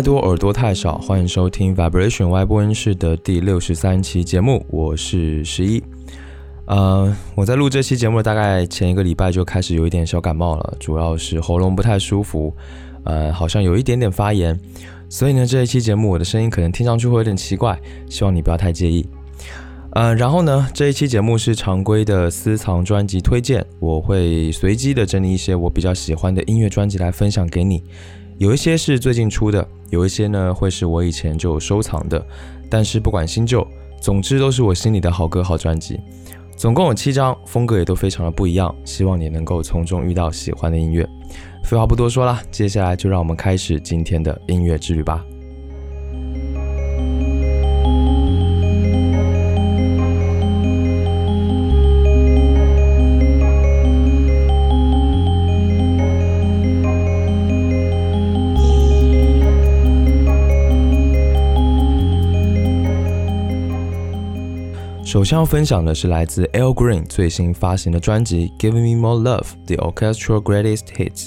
太多，耳朵太少，欢迎收听 Vibration Y 播音室的第六十三期节目，我是十一。呃，我在录这期节目大概前一个礼拜就开始有一点小感冒了，主要是喉咙不太舒服，呃，好像有一点点发炎，所以呢，这一期节目我的声音可能听上去会有点奇怪，希望你不要太介意。呃，然后呢，这一期节目是常规的私藏专辑推荐，我会随机的整理一些我比较喜欢的音乐专辑来分享给你。有一些是最近出的，有一些呢会是我以前就收藏的，但是不管新旧，总之都是我心里的好歌好专辑。总共有七张，风格也都非常的不一样，希望你能够从中遇到喜欢的音乐。废话不多说了，接下来就让我们开始今天的音乐之旅吧。首先要分享的是来自 Al Green 最新发行的专辑《Give Me More Love: The Orchestral Greatest Hits》。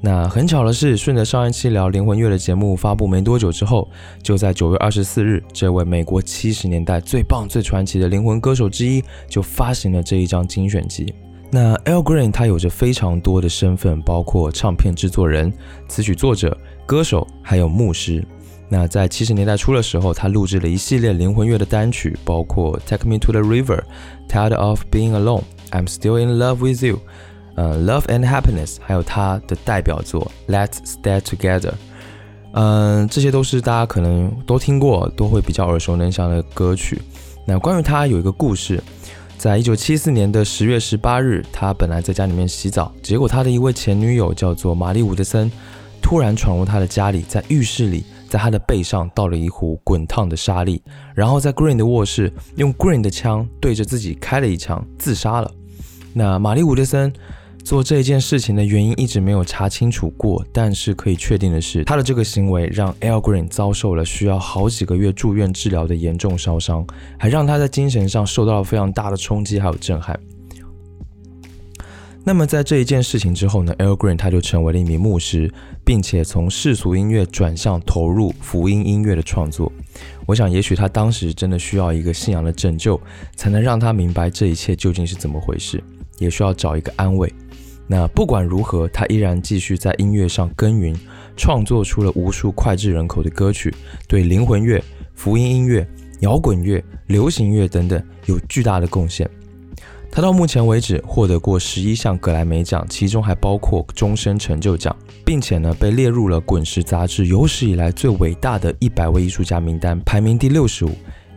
那很巧的是，顺着上一期聊灵魂乐的节目发布没多久之后，就在九月二十四日，这位美国七十年代最棒最传奇的灵魂歌手之一就发行了这一张精选集。那 Al Green 他有着非常多的身份，包括唱片制作人、词曲作者、歌手，还有牧师。那在七十年代初的时候，他录制了一系列灵魂乐的单曲，包括《Take Me to the River》、《Tired of Being Alone》、《I'm Still in Love with You》、呃，《Love and Happiness》，还有他的代表作《Let's Stay Together》。嗯，这些都是大家可能都听过，都会比较耳熟能详的歌曲。那关于他有一个故事，在一九七四年的十月十八日，他本来在家里面洗澡，结果他的一位前女友叫做玛丽伍德森，突然闯入他的家里，在浴室里。在他的背上倒了一壶滚烫的沙粒，然后在 Green 的卧室用 Green 的枪对着自己开了一枪，自杀了。那玛丽伍德森做这件事情的原因一直没有查清楚过，但是可以确定的是，他的这个行为让 Al Green 遭受了需要好几个月住院治疗的严重烧伤，还让他在精神上受到了非常大的冲击还有震撼。那么在这一件事情之后呢，El Green 他就成为了一名牧师，并且从世俗音乐转向投入福音音乐的创作。我想，也许他当时真的需要一个信仰的拯救，才能让他明白这一切究竟是怎么回事，也需要找一个安慰。那不管如何，他依然继续在音乐上耕耘，创作出了无数脍炙人口的歌曲，对灵魂乐、福音音乐、摇滚乐、流行乐等等有巨大的贡献。他到目前为止获得过十一项格莱美奖，其中还包括终身成就奖，并且呢被列入了《滚石》杂志有史以来最伟大的一百位艺术家名单，排名第六十五，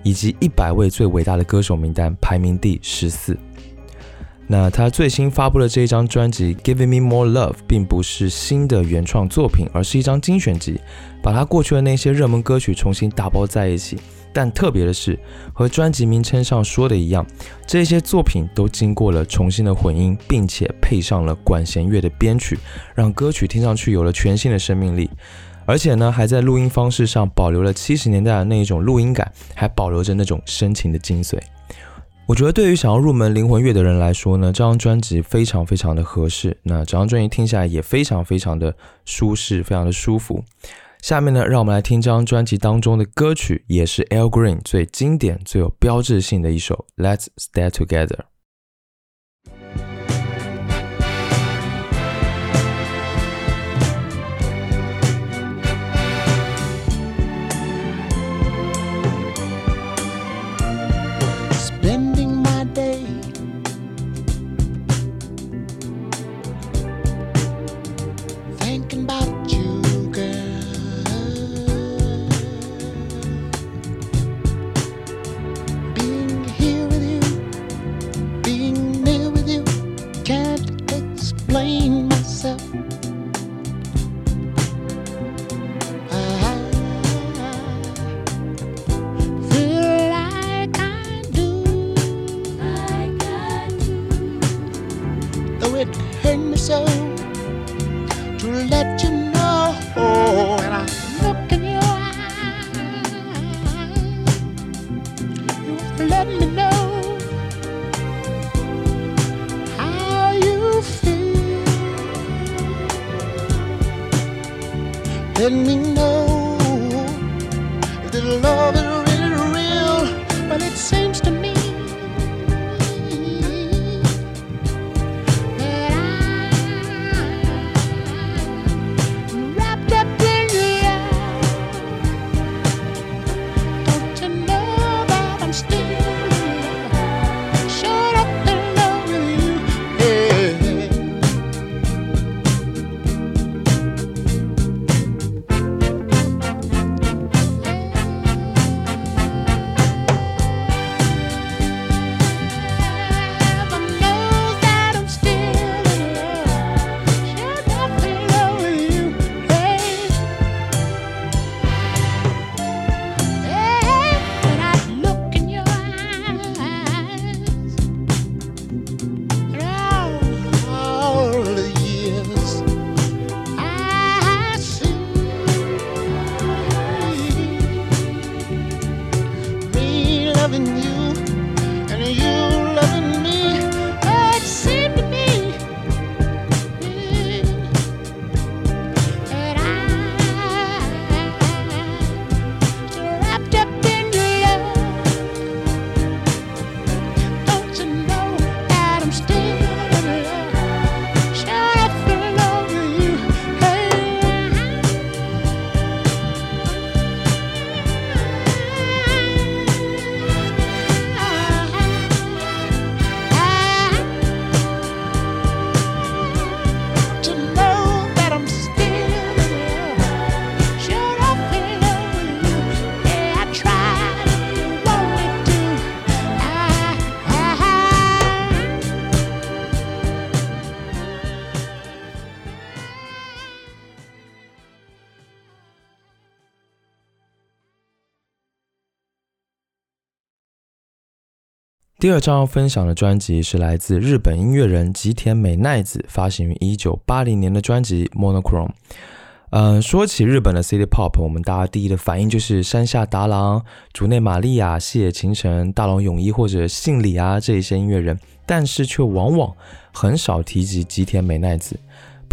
以及一百位最伟大的歌手名单，排名第十四。那他最新发布的这一张专辑《Giving Me More Love》并不是新的原创作品，而是一张精选集，把他过去的那些热门歌曲重新打包在一起。但特别的是，和专辑名称上说的一样，这些作品都经过了重新的混音，并且配上了管弦乐的编曲，让歌曲听上去有了全新的生命力。而且呢，还在录音方式上保留了七十年代的那一种录音感，还保留着那种深情的精髓。我觉得对于想要入门灵魂乐的人来说呢，这张专辑非常非常的合适。那整张专辑听下来也非常非常的舒适，非常的舒服。下面呢，让我们来听这张专辑当中的歌曲，也是 Al Green 最经典、最有标志性的一首《Let's Stay Together》。第二张要分享的专辑是来自日本音乐人吉田美奈子发行于一九八零年的专辑《Monochrome》。嗯，说起日本的 City Pop，我们大家第一的反应就是山下达郎、竹内玛利亚、细野晴臣、大龙泳衣或者信里啊这一些音乐人，但是却往往很少提及吉田美奈子。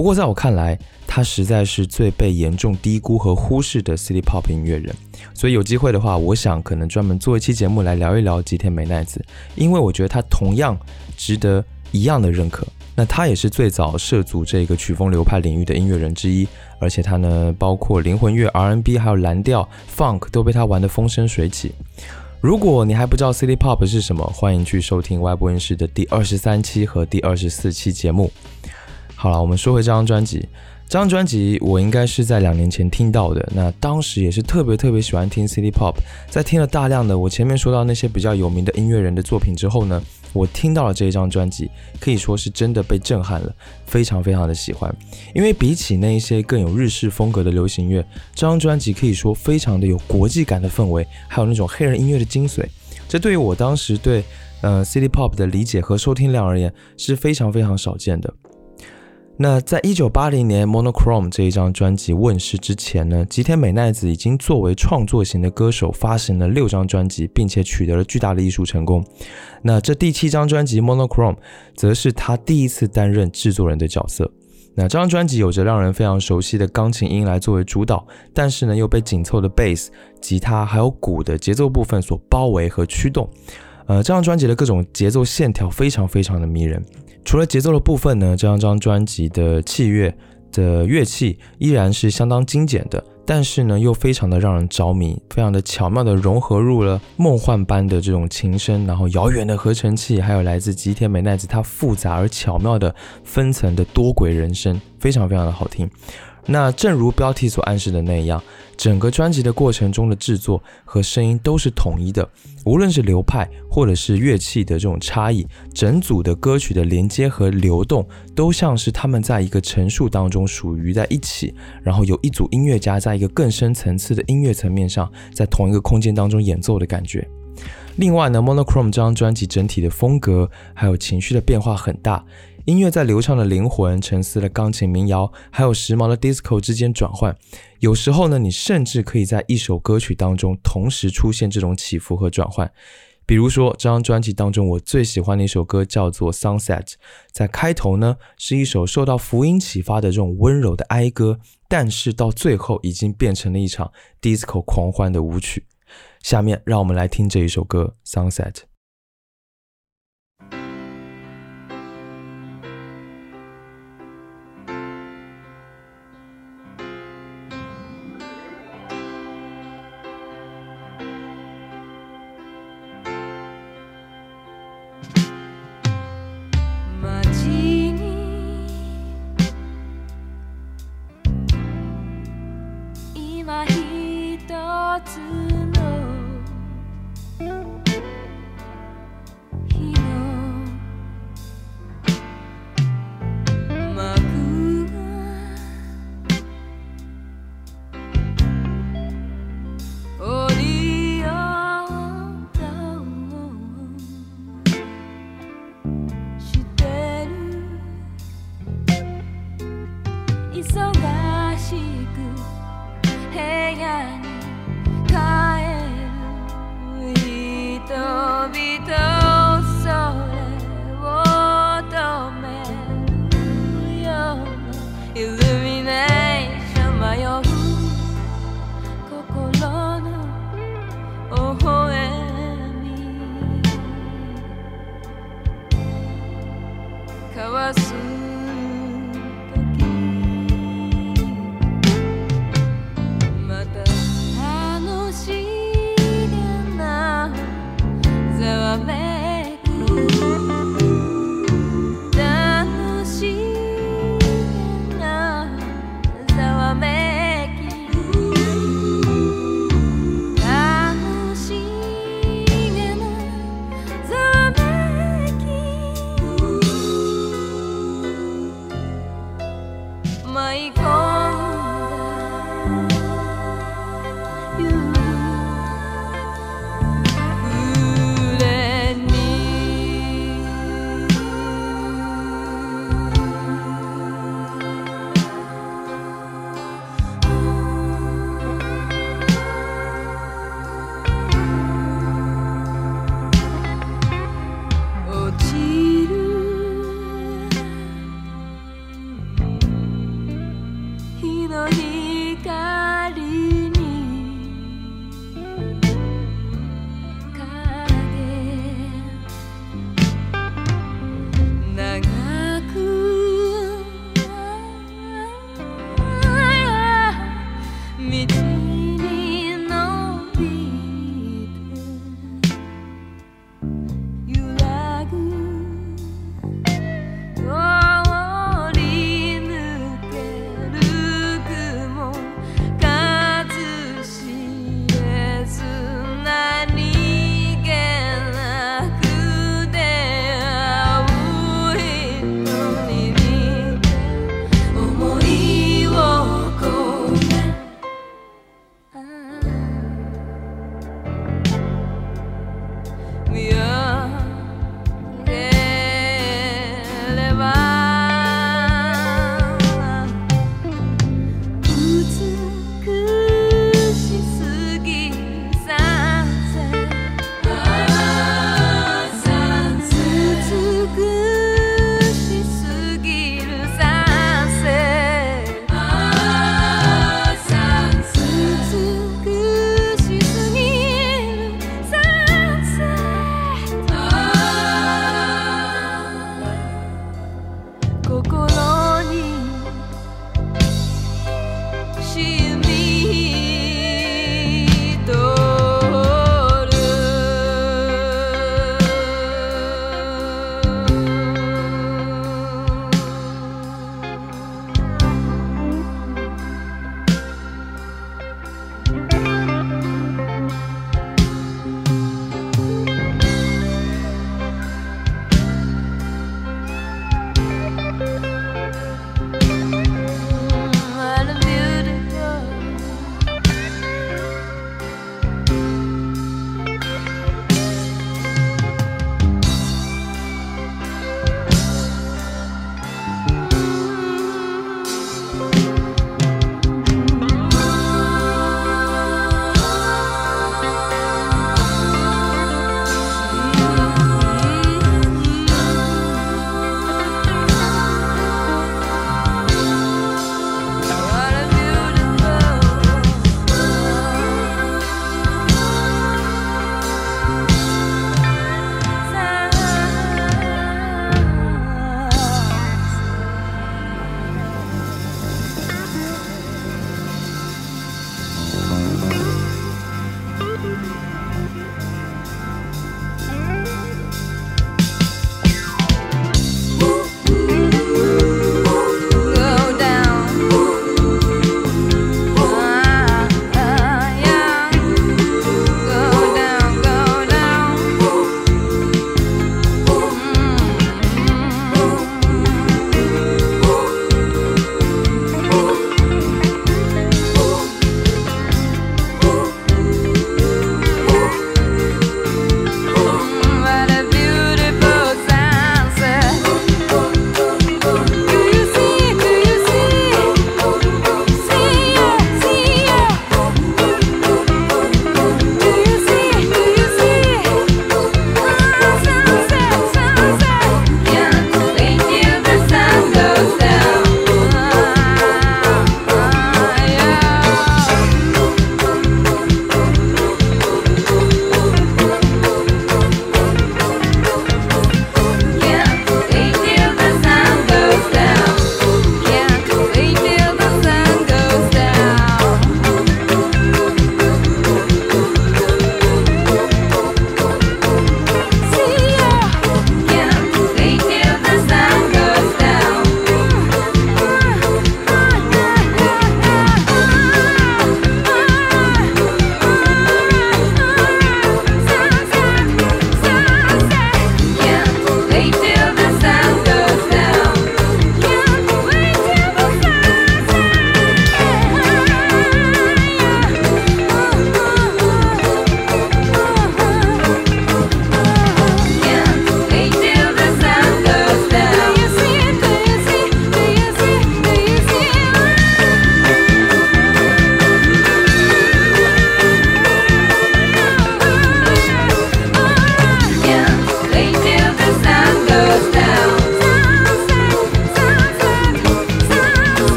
不过在我看来，他实在是最被严重低估和忽视的 City Pop 音乐人。所以有机会的话，我想可能专门做一期节目来聊一聊吉田美奈子，因为我觉得他同样值得一样的认可。那他也是最早涉足这个曲风流派领域的音乐人之一，而且他呢，包括灵魂乐、R&B 还有蓝调、Funk 都被他玩得风生水起。如果你还不知道 City Pop 是什么，欢迎去收听外播音室的第二十三期和第二十四期节目。好了，我们说回这张专辑。这张专辑我应该是在两年前听到的，那当时也是特别特别喜欢听 City Pop，在听了大量的我前面说到那些比较有名的音乐人的作品之后呢，我听到了这一张专辑，可以说是真的被震撼了，非常非常的喜欢。因为比起那一些更有日式风格的流行乐，这张专辑可以说非常的有国际感的氛围，还有那种黑人音乐的精髓。这对于我当时对呃 City Pop 的理解和收听量而言是非常非常少见的。那在一九八零年《Monochrome》这一张专辑问世之前呢，吉田美奈子已经作为创作型的歌手发行了六张专辑，并且取得了巨大的艺术成功。那这第七张专辑《Monochrome》则是他第一次担任制作人的角色。那这张专辑有着让人非常熟悉的钢琴音来作为主导，但是呢又被紧凑的贝斯、吉他还有鼓的节奏部分所包围和驱动。呃，这张专辑的各种节奏线条非常非常的迷人。除了节奏的部分呢，这张张专辑的器乐的乐器依然是相当精简的，但是呢又非常的让人着迷，非常的巧妙的融合入了梦幻般的这种琴声，然后遥远的合成器，还有来自吉田美奈子它复杂而巧妙的分层的多轨人声，非常非常的好听。那正如标题所暗示的那样，整个专辑的过程中的制作和声音都是统一的，无论是流派或者是乐器的这种差异，整组的歌曲的连接和流动都像是他们在一个陈述当中属于在一起，然后有一组音乐家在一个更深层次的音乐层面上，在同一个空间当中演奏的感觉。另外呢，Monochrome 这张专辑整体的风格还有情绪的变化很大。音乐在流畅的灵魂、沉思的钢琴民谣，还有时髦的 disco 之间转换。有时候呢，你甚至可以在一首歌曲当中同时出现这种起伏和转换。比如说，这张专辑当中我最喜欢的一首歌叫做《Sunset》，在开头呢是一首受到福音启发的这种温柔的哀歌，但是到最后已经变成了一场 disco 狂欢的舞曲。下面让我们来听这一首歌《Sunset》。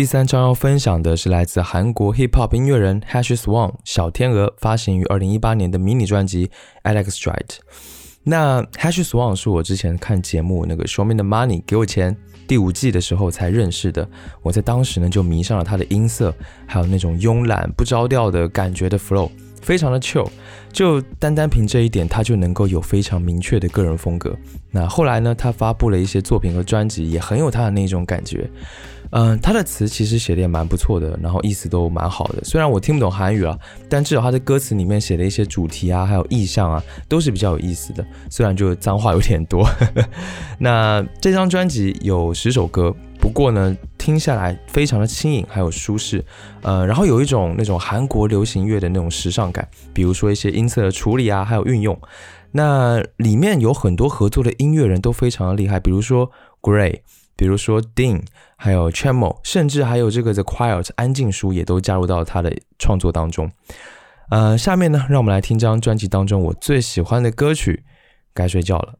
第三张要分享的是来自韩国 hip hop 音乐人 Hash Swan 小天鹅发行于二零一八年的迷你专辑 Alex Stride。那 Hash Swan 是我之前看节目那个 Show Me the Money 给我钱第五季的时候才认识的。我在当时呢就迷上了他的音色，还有那种慵懒不着调的感觉的 flow，非常的 chill。就单单凭这一点，他就能够有非常明确的个人风格。那后来呢，他发布了一些作品和专辑，也很有他的那种感觉。嗯，他的词其实写的也蛮不错的，然后意思都蛮好的。虽然我听不懂韩语啊，但至少他的歌词里面写的一些主题啊，还有意象啊，都是比较有意思的。虽然就脏话有点多。那这张专辑有十首歌，不过呢，听下来非常的轻盈，还有舒适。呃，然后有一种那种韩国流行乐的那种时尚感，比如说一些音色的处理啊，还有运用。那里面有很多合作的音乐人都非常的厉害，比如说 Gray。比如说 Dean，还有 Chamo，甚至还有这个 The Quiet 安静书也都加入到他的创作当中。呃，下面呢，让我们来听这张专辑当中我最喜欢的歌曲《该睡觉了》。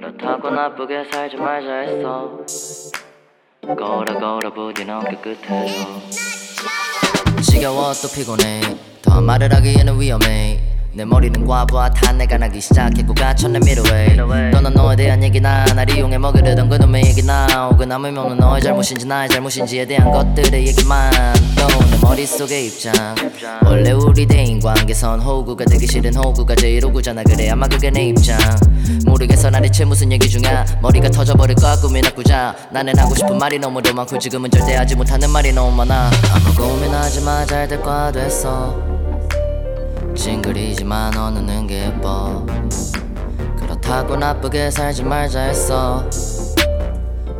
그렇다고 나쁘게 살지 말자 했어. 걸어 걸어 부디 넘게 끝에서 지겨워 또 피곤해. 더 말을 하기에는 위험해. 내 머리는 과부하 탄 내가 나기 시작했고 갇혔네 미ddleway 너는 너에 대한 얘기나 날 이용해 먹으려던 그놈의 얘기나. 혹은 남의 명은 너의 잘못인지 나의 잘못인지에 대한 것들의 얘기만. 또내 머릿속에 입장. 원래 우리 대인 관계선 호구가 되기 싫은 호구가 제일 호구잖아. 그래 아마 그게 내 입장. 모르겠어 나 대체 무슨 얘기 중이야. 머리가 터져버릴 거야 꿈이 나꾸자. 나는 하고 싶은 말이 너무도 많고 지금은 절대 하지 못하는 말이 너무 많아. 아무 고민하지 마 잘 될 거야 됐어 징그리지만 너는 게 예뻐. 그렇다고 나쁘게 살지 말자 했어.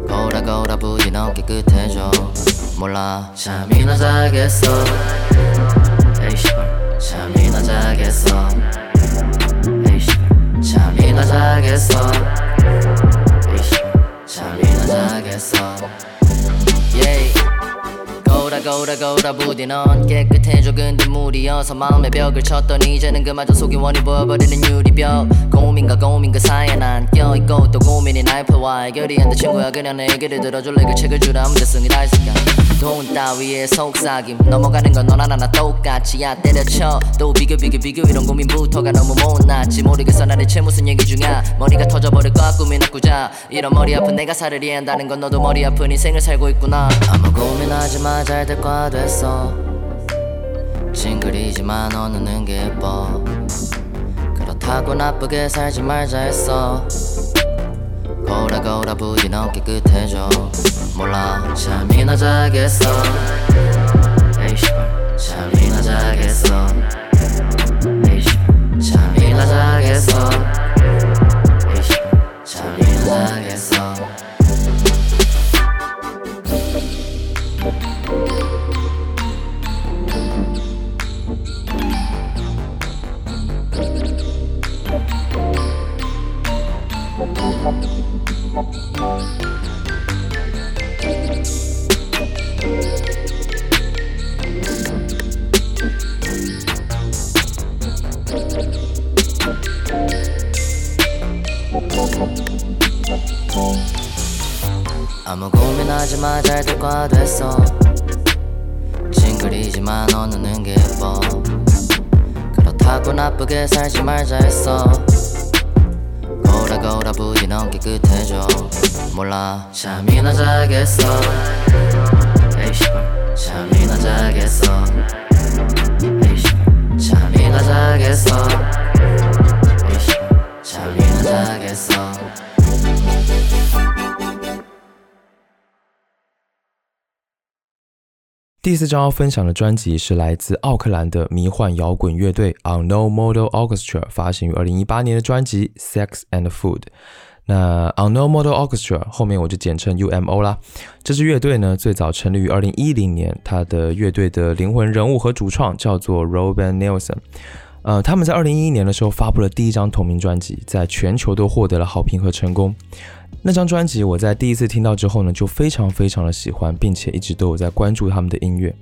거울아 거울아 부디 너 깨끗해져 몰라. 잠이나 자겠어. 잠이나 자겠어. 잠이나 자겠어. 잠이나 자겠어. yeah. 거울아 거울아 거울아 부디 넌 깨끗해져 근데 물이어서 마음의 벽을 쳤더니 이제는 그마저 속이 원이 보여버리는 유리벽. 고민과 고민 그 사이에 난 껴있고 또 고민이 날 펴와 해결이 안돼 친구야 그냥 내 얘기를 들어줄래? 그 책을 주라 문제성이 다 있을까? 돈 따위에 속삭임. 넘어가는 건 너나 나나 똑같이 야 때려쳐. 또 비교 비교 비교 이런 고민부터가 너무 못났지. 모르겠어 나 대체 무슨 얘기 중이야. 머리가 터져버릴 것 같고 미나꾸자. 이런 머리 아픈 내가 살을 이해한다는 건 너도 머리 아픈 인생을 살고 있구나. 아무 고민 하지 마잘 잘될 거야 됐어. 징그리지만 너는 게 예뻐. 그렇다고 나쁘게 살지 말자 했어. 거울아 거울아 부디 너 깨끗해져 몰라 잠이나 자겠어. 잠이나 자겠어. 잠이나 자겠어. 잠이나 자겠어 아무 고민하지 마 잘 될 거야 됐어. 징그리지만 너는 게 예뻐. 그렇다고 나쁘게 살지 말자 했어. 거울아 거울아 부디 넌 깨끗해져 몰라 잠이나 자겠어 에이 씨발 잠이나 자겠어 에이 씨발 잠이나 자겠어 에이 씨발 잠이나 자겠어 第四张要分享的专辑是来自奥克兰的迷幻摇滚乐队 Unknown Model Orchestra 发行于二零一八年的专辑 Sex and Food。 那 Unknown Model Orchestra 后面我就简称 UMO 啦。这支乐队呢最早成立于二零一零年，它的乐队的灵魂人物和主创叫做 Robin Nelson。呃，他们在二零一一年的时候发布了第一张同名专辑，在全球都获得了好评和成功。那张专辑我在第一次听到之后呢，就非常非常的喜欢，并且一直都有在关注他们的音乐。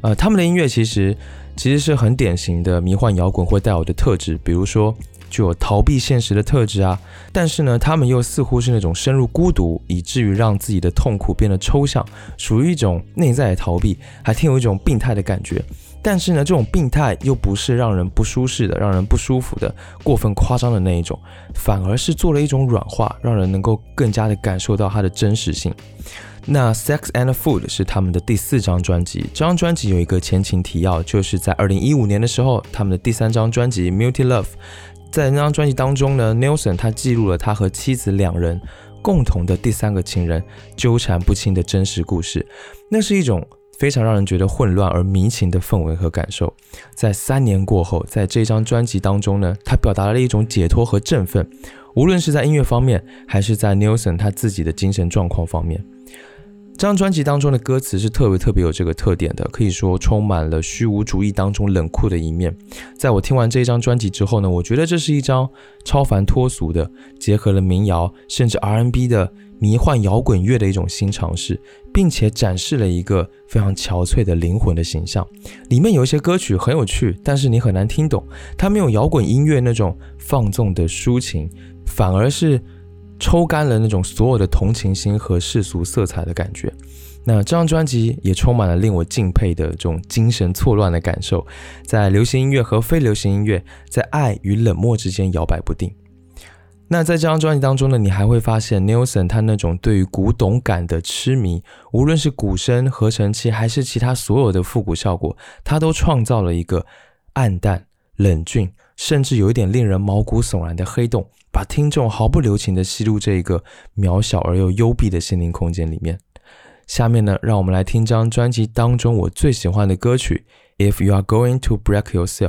呃，他们的音乐其实其实是很典型的迷幻摇滚会带有的特质，比如说具有逃避现实的特质啊。但是呢，他们又似乎是那种深入孤独，以至于让自己的痛苦变得抽象，属于一种内在的逃避，还挺有一种病态的感觉。但是呢，这种病态又不是让人不舒适的、让人不舒服的、过分夸张的那一种，反而是做了一种软化，让人能够更加的感受到它的真实性。那《Sex and Food》是他们的第四张专辑，这张专辑有一个前情提要，就是在二零一五年的时候，他们的第三张专辑《Multi Love》，在那张专辑当中呢，Nelson 他记录了他和妻子两人共同的第三个情人纠缠不清的真实故事，那是一种。非常让人觉得混乱而迷情的氛围和感受，在三年过后，在这张专辑当中呢，他表达了一种解脱和振奋，无论是在音乐方面，还是在 Nelson 他自己的精神状况方面。这张专辑当中的歌词是特别特别有这个特点的，可以说充满了虚无主义当中冷酷的一面。在我听完这一张专辑之后呢，我觉得这是一张超凡脱俗的，结合了民谣甚至 R&B 的。迷幻摇滚乐的一种新尝试，并且展示了一个非常憔悴的灵魂的形象。里面有一些歌曲很有趣，但是你很难听懂。它没有摇滚音乐那种放纵的抒情，反而是抽干了那种所有的同情心和世俗色彩的感觉。那这张专辑也充满了令我敬佩的这种精神错乱的感受，在流行音乐和非流行音乐，在爱与冷漠之间摇摆不定。那在这张专辑当中呢，你还会发现 Nelson 他那种对于古董感的痴迷，无论是鼓声、合成器，还是其他所有的复古效果，他都创造了一个暗淡、冷峻，甚至有一点令人毛骨悚然的黑洞，把听众毫不留情的吸入这一个渺小而又幽闭的心灵空间里面。下面呢，让我们来听张专辑当中我最喜欢的歌曲《If You Are Going to Break Yourself》。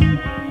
Bye.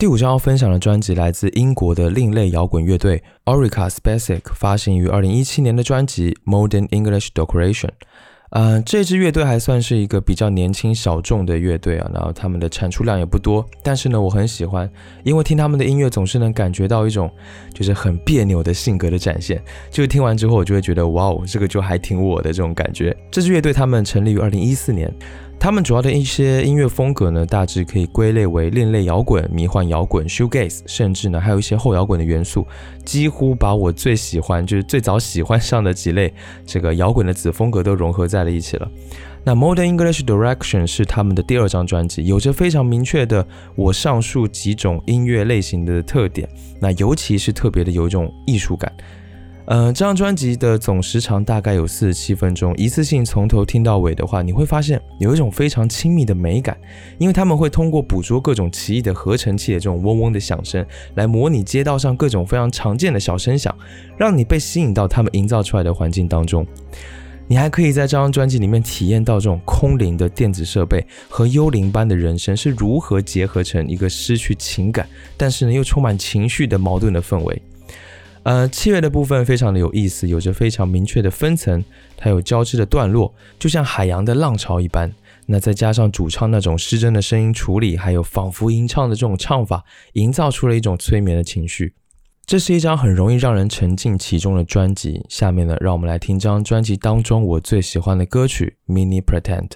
第五张要分享的专辑来自英国的另类摇滚乐队 Orica Spacek，发行于二零一七年的专辑 Modern English Decoration。呃，这支乐队还算是一个比较年轻小众的乐队啊，然后他们的产出量也不多，但是呢，我很喜欢，因为听他们的音乐总是能感觉到一种就是很别扭的性格的展现，就是听完之后我就会觉得哇哦，这个就还挺我的这种感觉。这支乐队他们成立于二零一四年。他们主要的一些音乐风格呢，大致可以归类为另类摇滚、迷幻摇滚、shoegaze，甚至呢还有一些后摇滚的元素，几乎把我最喜欢就是最早喜欢上的几类这个摇滚的子风格都融合在了一起了。那 Modern English Direction 是他们的第二张专辑，有着非常明确的我上述几种音乐类型的特点，那尤其是特别的有一种艺术感。呃，这张专辑的总时长大概有四十七分钟，一次性从头听到尾的话，你会发现有一种非常亲密的美感，因为他们会通过捕捉各种奇异的合成器的这种嗡嗡的响声，来模拟街道上各种非常常见的小声响，让你被吸引到他们营造出来的环境当中。你还可以在这张专辑里面体验到这种空灵的电子设备和幽灵般的人声是如何结合成一个失去情感，但是呢又充满情绪的矛盾的氛围。呃，器乐的部分非常的有意思，有着非常明确的分层，它有交织的段落，就像海洋的浪潮一般。那再加上主唱那种失真的声音处理，还有仿佛吟唱的这种唱法，营造出了一种催眠的情绪。这是一张很容易让人沉浸其中的专辑。下面呢，让我们来听这张专辑当中我最喜欢的歌曲《Mini Pretend》。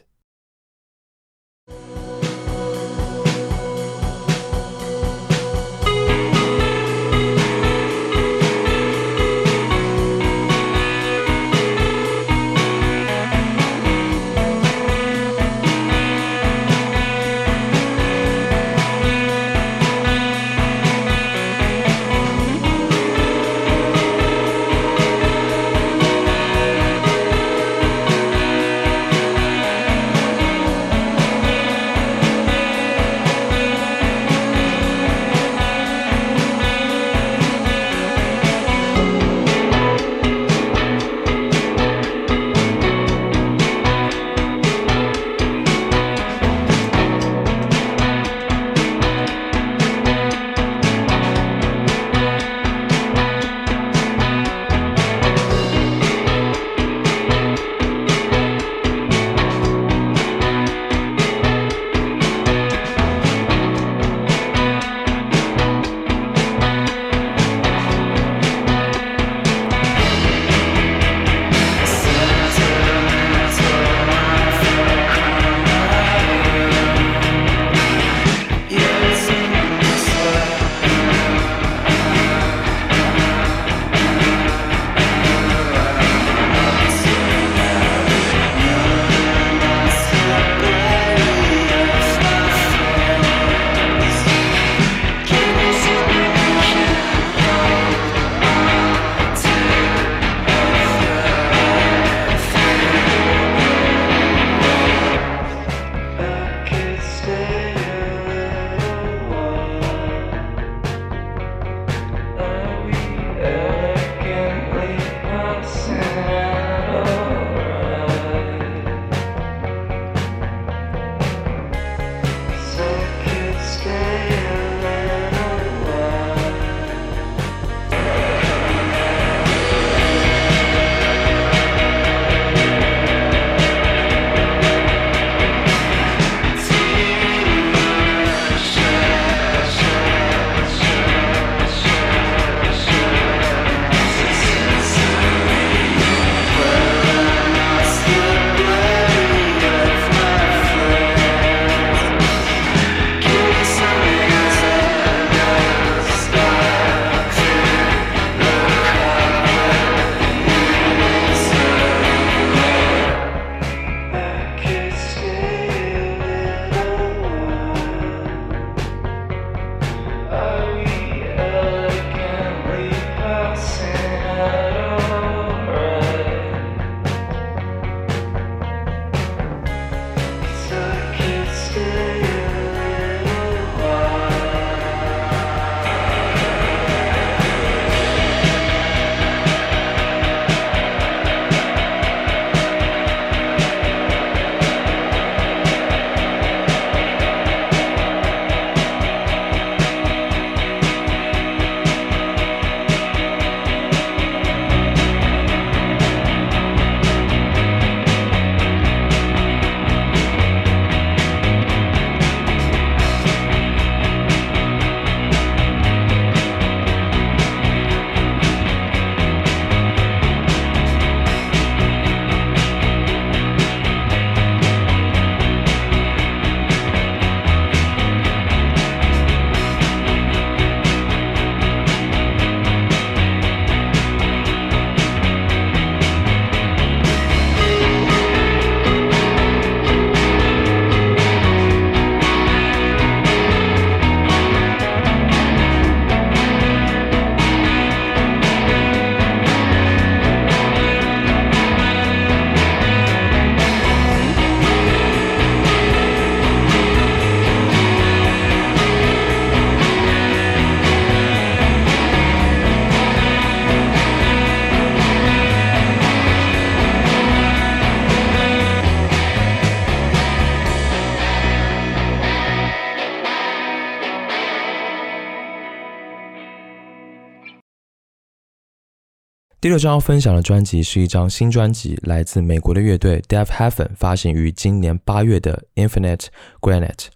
第六张要分享的专辑是一张新专辑，来自美国的乐队 Deaf Heaven，发行于今年八月的 Infinite Granite。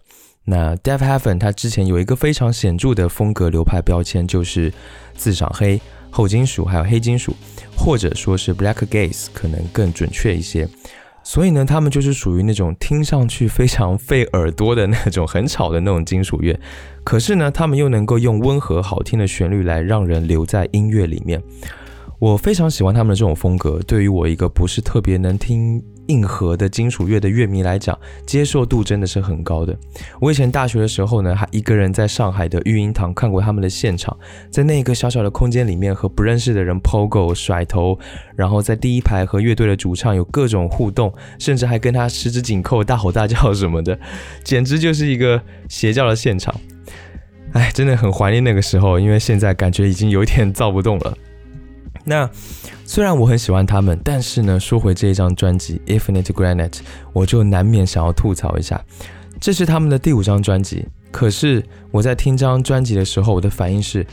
那 Deaf Heaven 它之前有一个非常显著的风格流派标签，就是自赏黑、后金属还有黑金属，或者说是 Black Gaze，可能更准确一些。所以呢，他们就是属于那种听上去非常费耳朵的那种很吵的那种金属乐，可是呢，他们又能够用温和好听的旋律来让人留在音乐里面。我非常喜欢他们的这种风格。对于我一个不是特别能听硬核的金属乐的乐迷来讲，接受度真的是很高的。我以前大学的时候呢，还一个人在上海的育音堂看过他们的现场，在那个小小的空间里面和不认识的人 pogo 甩头，然后在第一排和乐队的主唱有各种互动，甚至还跟他十指紧扣、大吼大叫什么的，简直就是一个邪教的现场。哎，真的很怀念那个时候，因为现在感觉已经有点躁不动了。那虽然我很喜欢他们，但是呢，说回这一张专辑《Infinite Granite》，我就难免想要吐槽一下。这是他们的第五张专辑，可是我在听这张专辑的时候，我的反应是：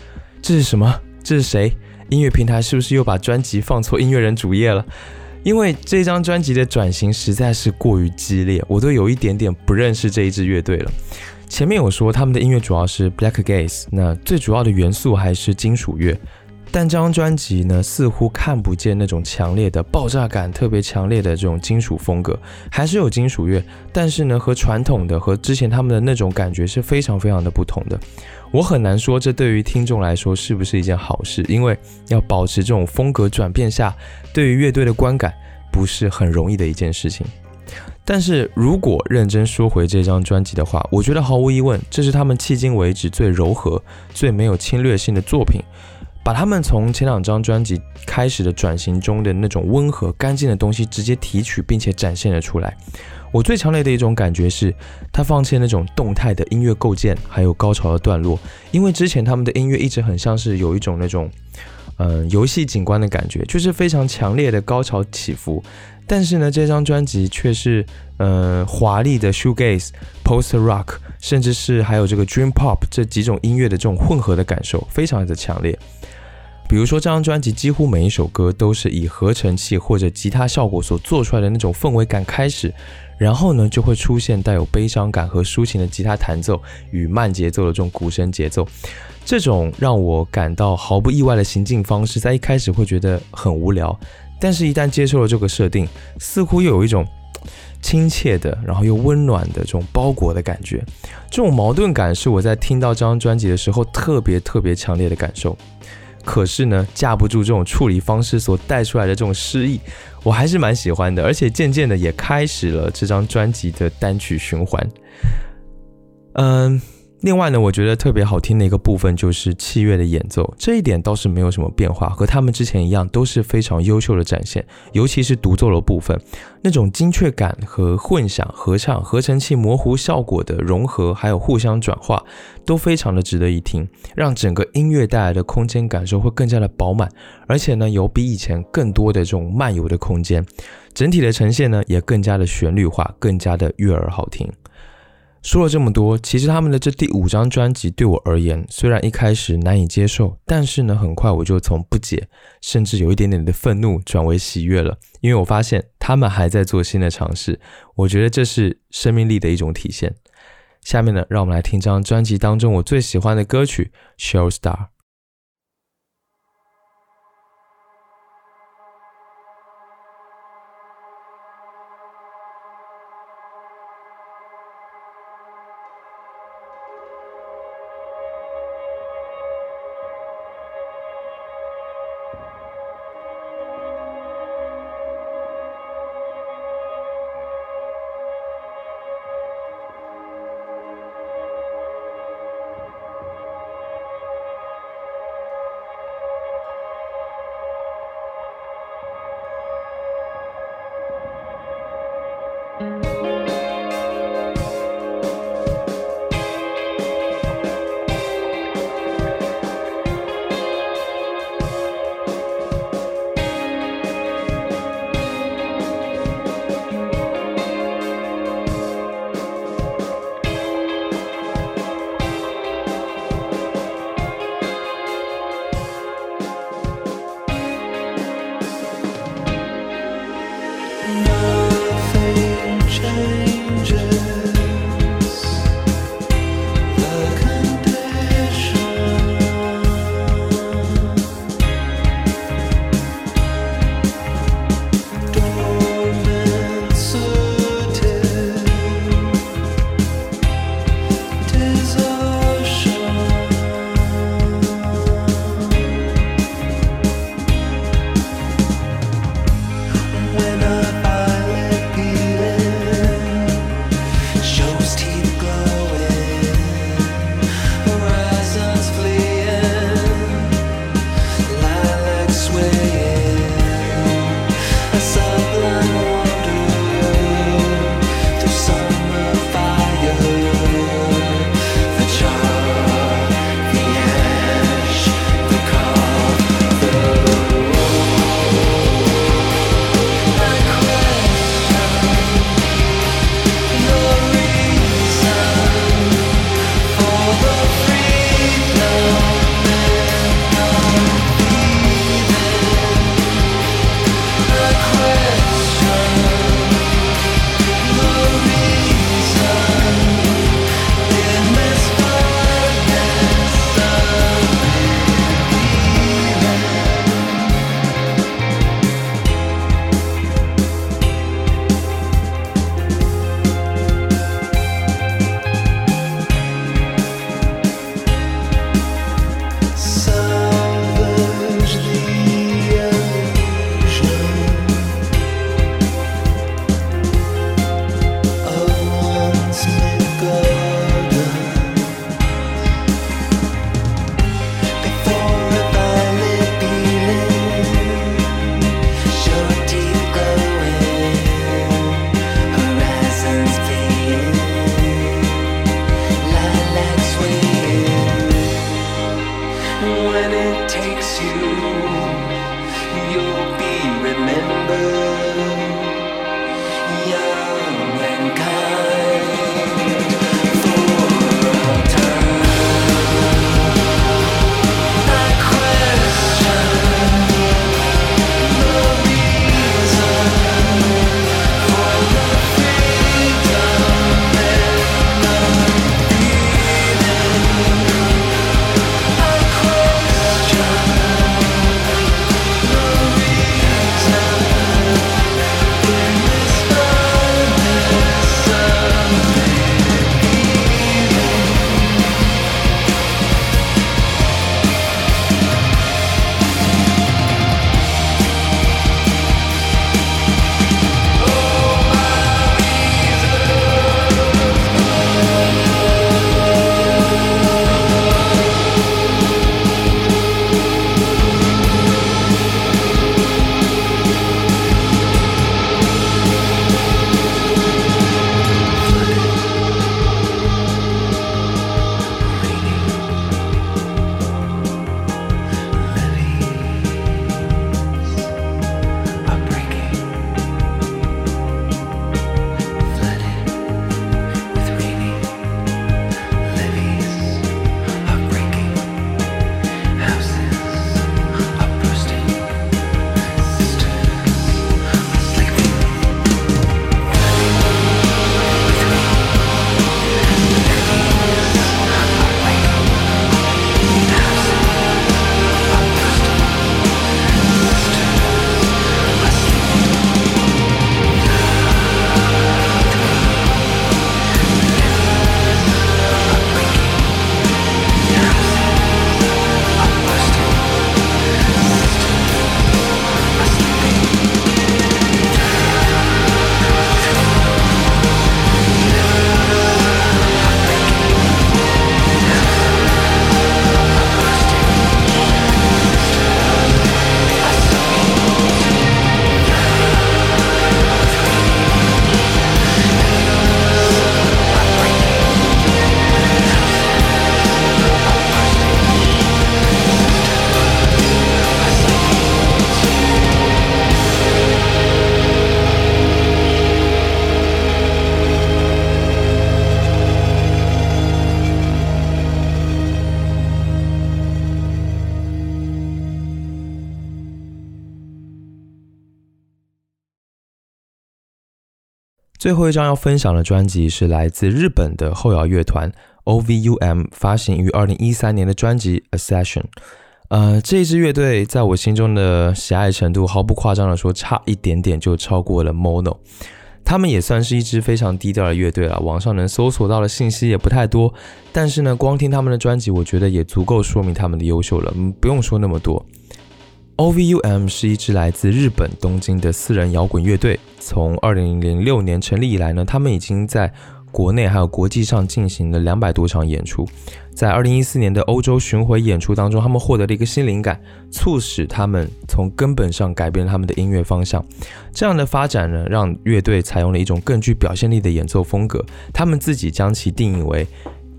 这是什么？这是谁？音乐平台是不是又把专辑放错音乐人主页了？因为这张专辑的转型实在是过于激烈，我都有一点点不认识这一支乐队了。前面有说他们的音乐主要是 Black Gaze，那最主要的元素还是金属乐。但这张专辑呢，似乎看不见那种强烈的爆炸感，特别强烈的这种金属风格，还是有金属乐，但是呢，和传统的和之前他们的那种感觉是非常非常的不同的。我很难说这对于听众来说是不是一件好事，因为要保持这种风格转变下，对于乐队的观感不是很容易的一件事情。但是如果认真说回这张专辑的话，我觉得毫无疑问，这是他们迄今为止最柔和、最没有侵略性的作品。把他们从前两张专辑开始的转型中的那种温和干净的东西直接提取，并且展现了出来。我最强烈的一种感觉是，他放弃那种动态的音乐构建，还有高潮的段落。因为之前他们的音乐一直很像是有一种那种，嗯，游戏景观的感觉，就是非常强烈的高潮起伏。但是呢，这张专辑却是，呃，华丽的 shoegaze、post rock，甚至是还有这个 dream pop 这几种音乐的这种混合的感受，非常的强烈。比如说，这张专辑几乎每一首歌都是以合成器或者吉他效果所做出来的那种氛围感开始，然后呢就会出现带有悲伤感和抒情的吉他弹奏与慢节奏的这种鼓声节奏。这种让我感到毫不意外的行进方式，在一开始会觉得很无聊，但是一旦接受了这个设定，似乎又有一种亲切的，然后又温暖的这种包裹的感觉。这种矛盾感是我在听到这张专辑的时候特别特别强烈的感受。可是呢，架不住这种处理方式所带出来的这种诗意，我还是蛮喜欢的，而且渐渐的也开始了这张专辑的单曲循环。嗯。另外呢，我觉得特别好听的一个部分就是器乐的演奏，这一点倒是没有什么变化，和他们之前一样都是非常优秀的展现。尤其是独奏的部分，那种精确感和混响、合唱、合成器模糊效果的融合，还有互相转化，都非常的值得一听，让整个音乐带来的空间感受会更加的饱满，而且呢，有比以前更多的这种漫游的空间，整体的呈现呢也更加的旋律化，更加的悦耳好听。说了这么多，其实他们的这第五张专辑对我而言，虽然一开始难以接受，但是呢，很快我就从不解，甚至有一点点的愤怒，转为喜悦了。因为我发现他们还在做新的尝试，我觉得这是生命力的一种体现。下面呢，让我们来听张专辑当中我最喜欢的歌曲《Show Star 最后一张要分享的专辑是来自日本的后摇乐团 OVUM 发行于二零一三年的专辑《Accession》。呃，这支乐队在我心中的喜爱程度，毫不夸张的说，差一点点就超过了 Mono。他们也算是一支非常低调的乐队了，网上能搜索到的信息也不太多。但是呢，光听他们的专辑，我觉得也足够说明他们的优秀了。不用说那么多。OVUM 是一支来自日本东京的四人摇滚乐队。从二零零六年成立以来呢，他们已经在国内还有国际上进行了两百多场演出。在二零一四年的欧洲巡回演出当中，他们获得了一个新灵感，促使他们从根本上改变了他们的音乐方向。这样的发展呢，让乐队采用了一种更具表现力的演奏风格。他们自己将其定义为。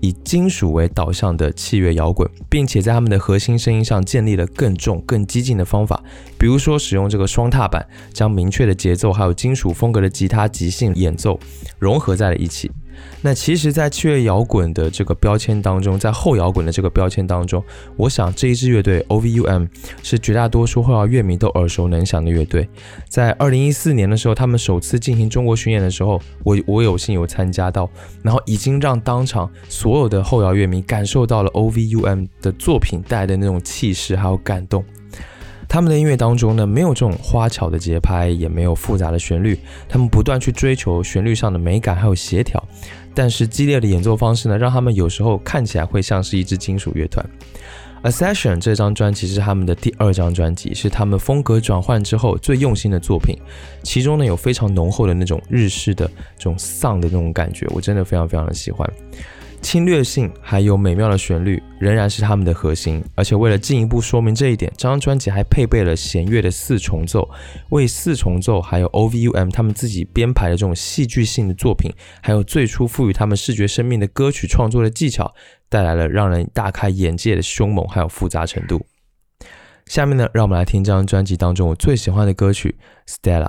以金属为导向的器乐摇滚，并且在他们的核心声音上建立了更重、更激进的方法，比如说使用这个双踏板，将明确的节奏还有金属风格的吉他即兴演奏融合在了一起。那其实，在七月摇滚的这个标签当中，在后摇滚的这个标签当中，我想这一支乐队 OVUM 是绝大多数后摇乐迷都耳熟能详的乐队。在二零一四年的时候，他们首次进行中国巡演的时候，我我有幸有参加到，然后已经让当场所有的后摇乐迷感受到了 OVUM 的作品带来的那种气势还有感动。他们的音乐当中呢，没有这种花巧的节拍，也没有复杂的旋律，他们不断去追求旋律上的美感还有协调。但是激烈的演奏方式呢，让他们有时候看起来会像是一支金属乐团。《Accession》这张专辑是他们的第二张专辑，是他们风格转换之后最用心的作品。其中呢，有非常浓厚的那种日式的这种丧的那种感觉，我真的非常非常的喜欢。侵略性还有美妙的旋律仍然是他们的核心，而且为了进一步说明这一点，这张专辑还配备了弦乐的四重奏，为四重奏还有 OVUM 他们自己编排的这种戏剧性的作品，还有最初赋予他们视觉生命的歌曲创作的技巧，带来了让人大开眼界的凶猛还有复杂程度。下面呢，让我们来听这张专辑当中我最喜欢的歌曲《Stella》。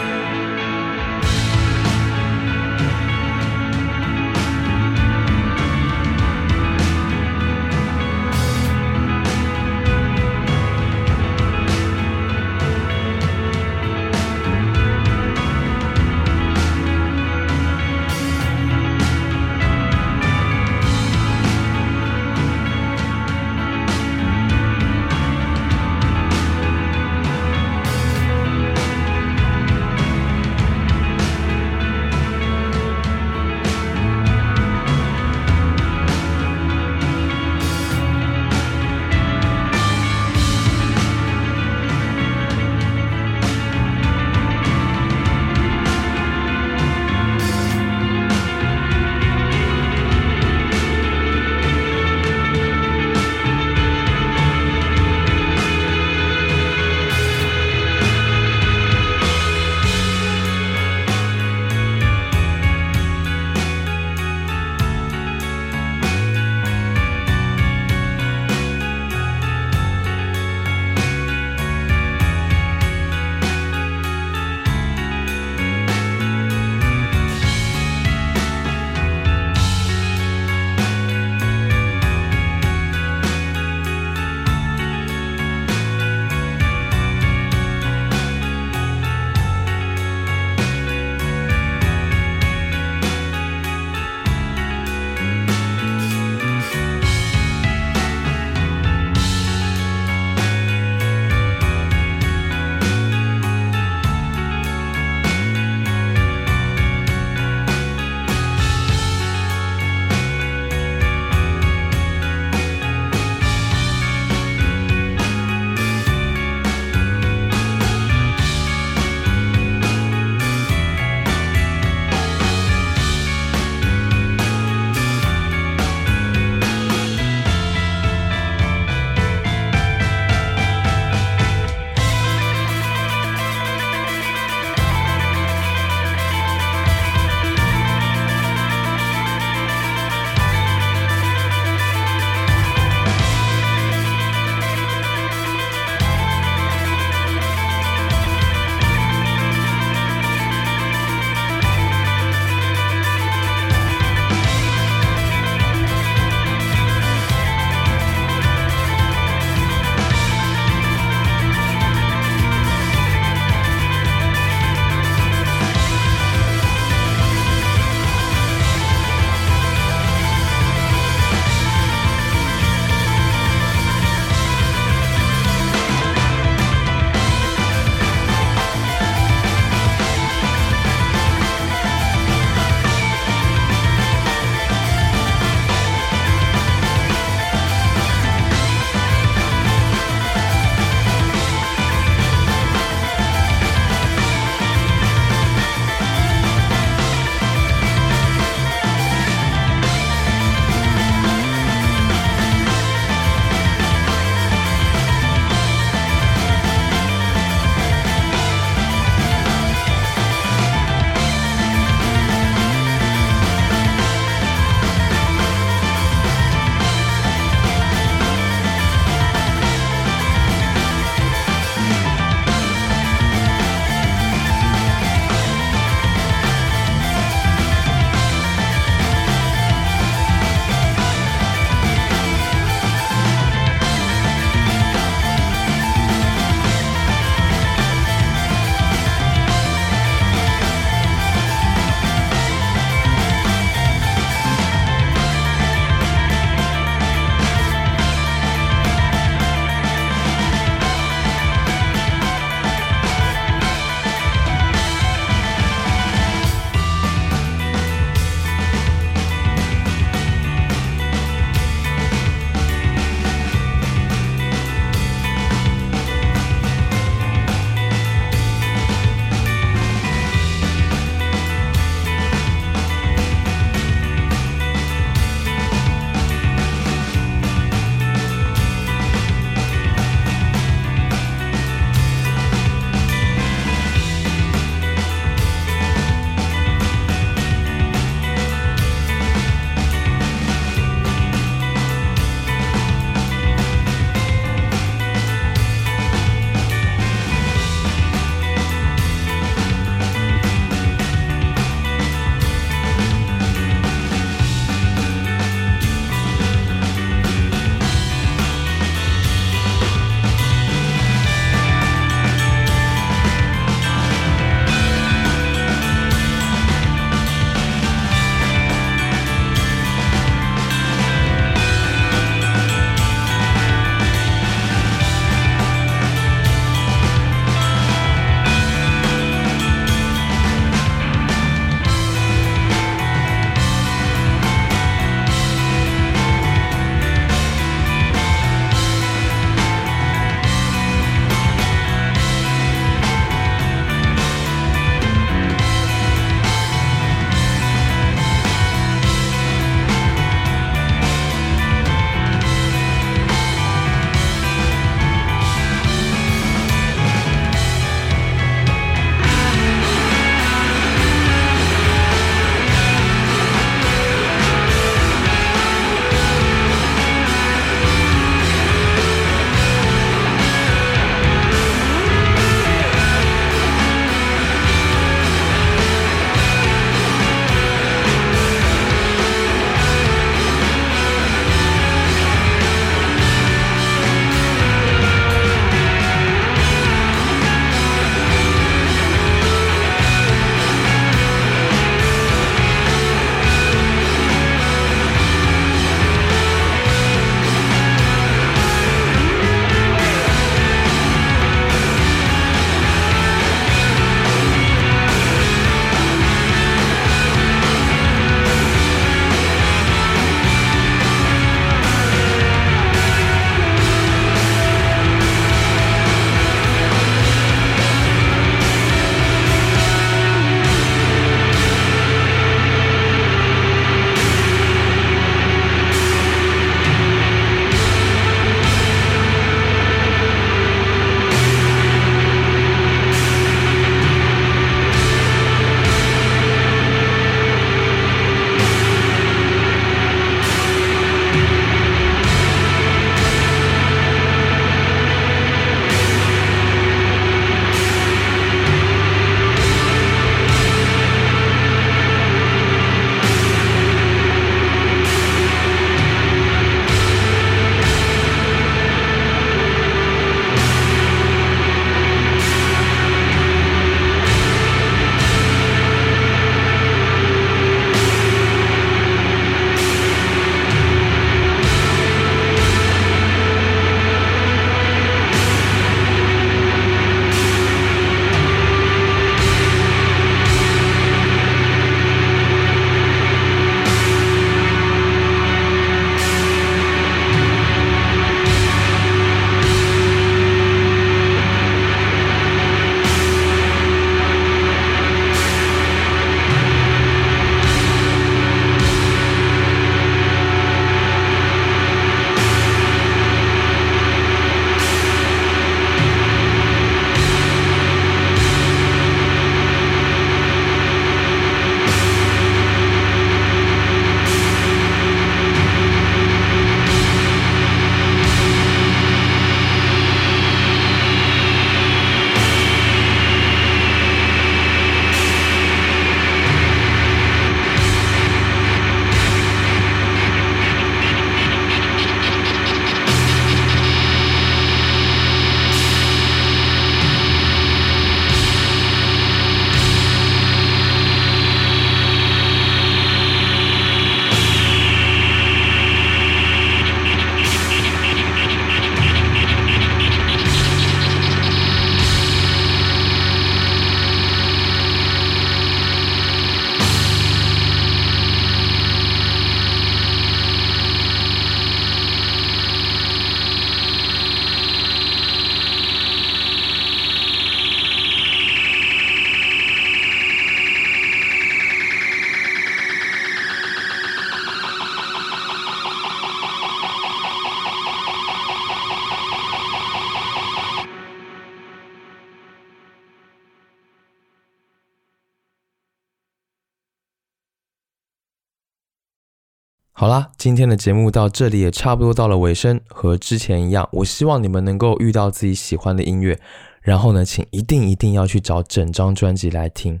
好啦，今天的节目到这里也差不多到了尾声。和之前一样，我希望你们能够遇到自己喜欢的音乐，然后呢，请一定一定要去找整张专辑来听。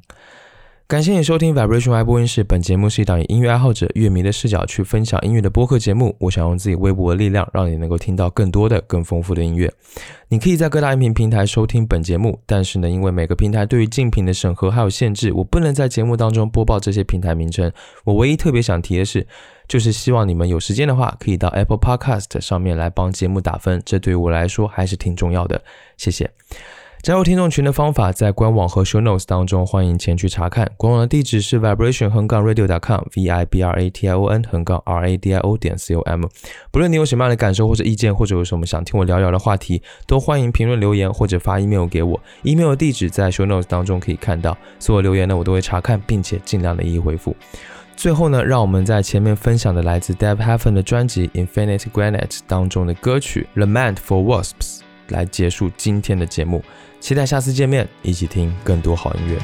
感谢你收听 Vibration Y 播音室。本节目是一档以音乐爱好者、乐迷的视角去分享音乐的播客节目。我想用自己微薄的力量，让你能够听到更多的、更丰富的音乐。你可以在各大音频平台收听本节目，但是呢，因为每个平台对于竞品的审核还有限制，我不能在节目当中播报这些平台名称。我唯一特别想提的是，就是希望你们有时间的话，可以到 Apple Podcast 上面来帮节目打分，这对于我来说还是挺重要的。谢谢。加入听众群的方法在官网和 show notes 当中，欢迎前去查看。官网的地址是 vibration 横杠 radio. dot com，v i b r a t i o n 横杠 r a d i o 点 c o m。不论你有什么样的感受或者意见，或者有什么想听我聊聊的话题，都欢迎评论留言或者发 email 给我。email 的地址在 show notes 当中可以看到。所有留言呢，我都会查看，并且尽量的一一回复。最后呢，让我们在前面分享的来自 Deb Heaven 的专辑 Infinite Granite 当中的歌曲 Lament for Wasps 来结束今天的节目。期待下次见面，一起听更多好音乐。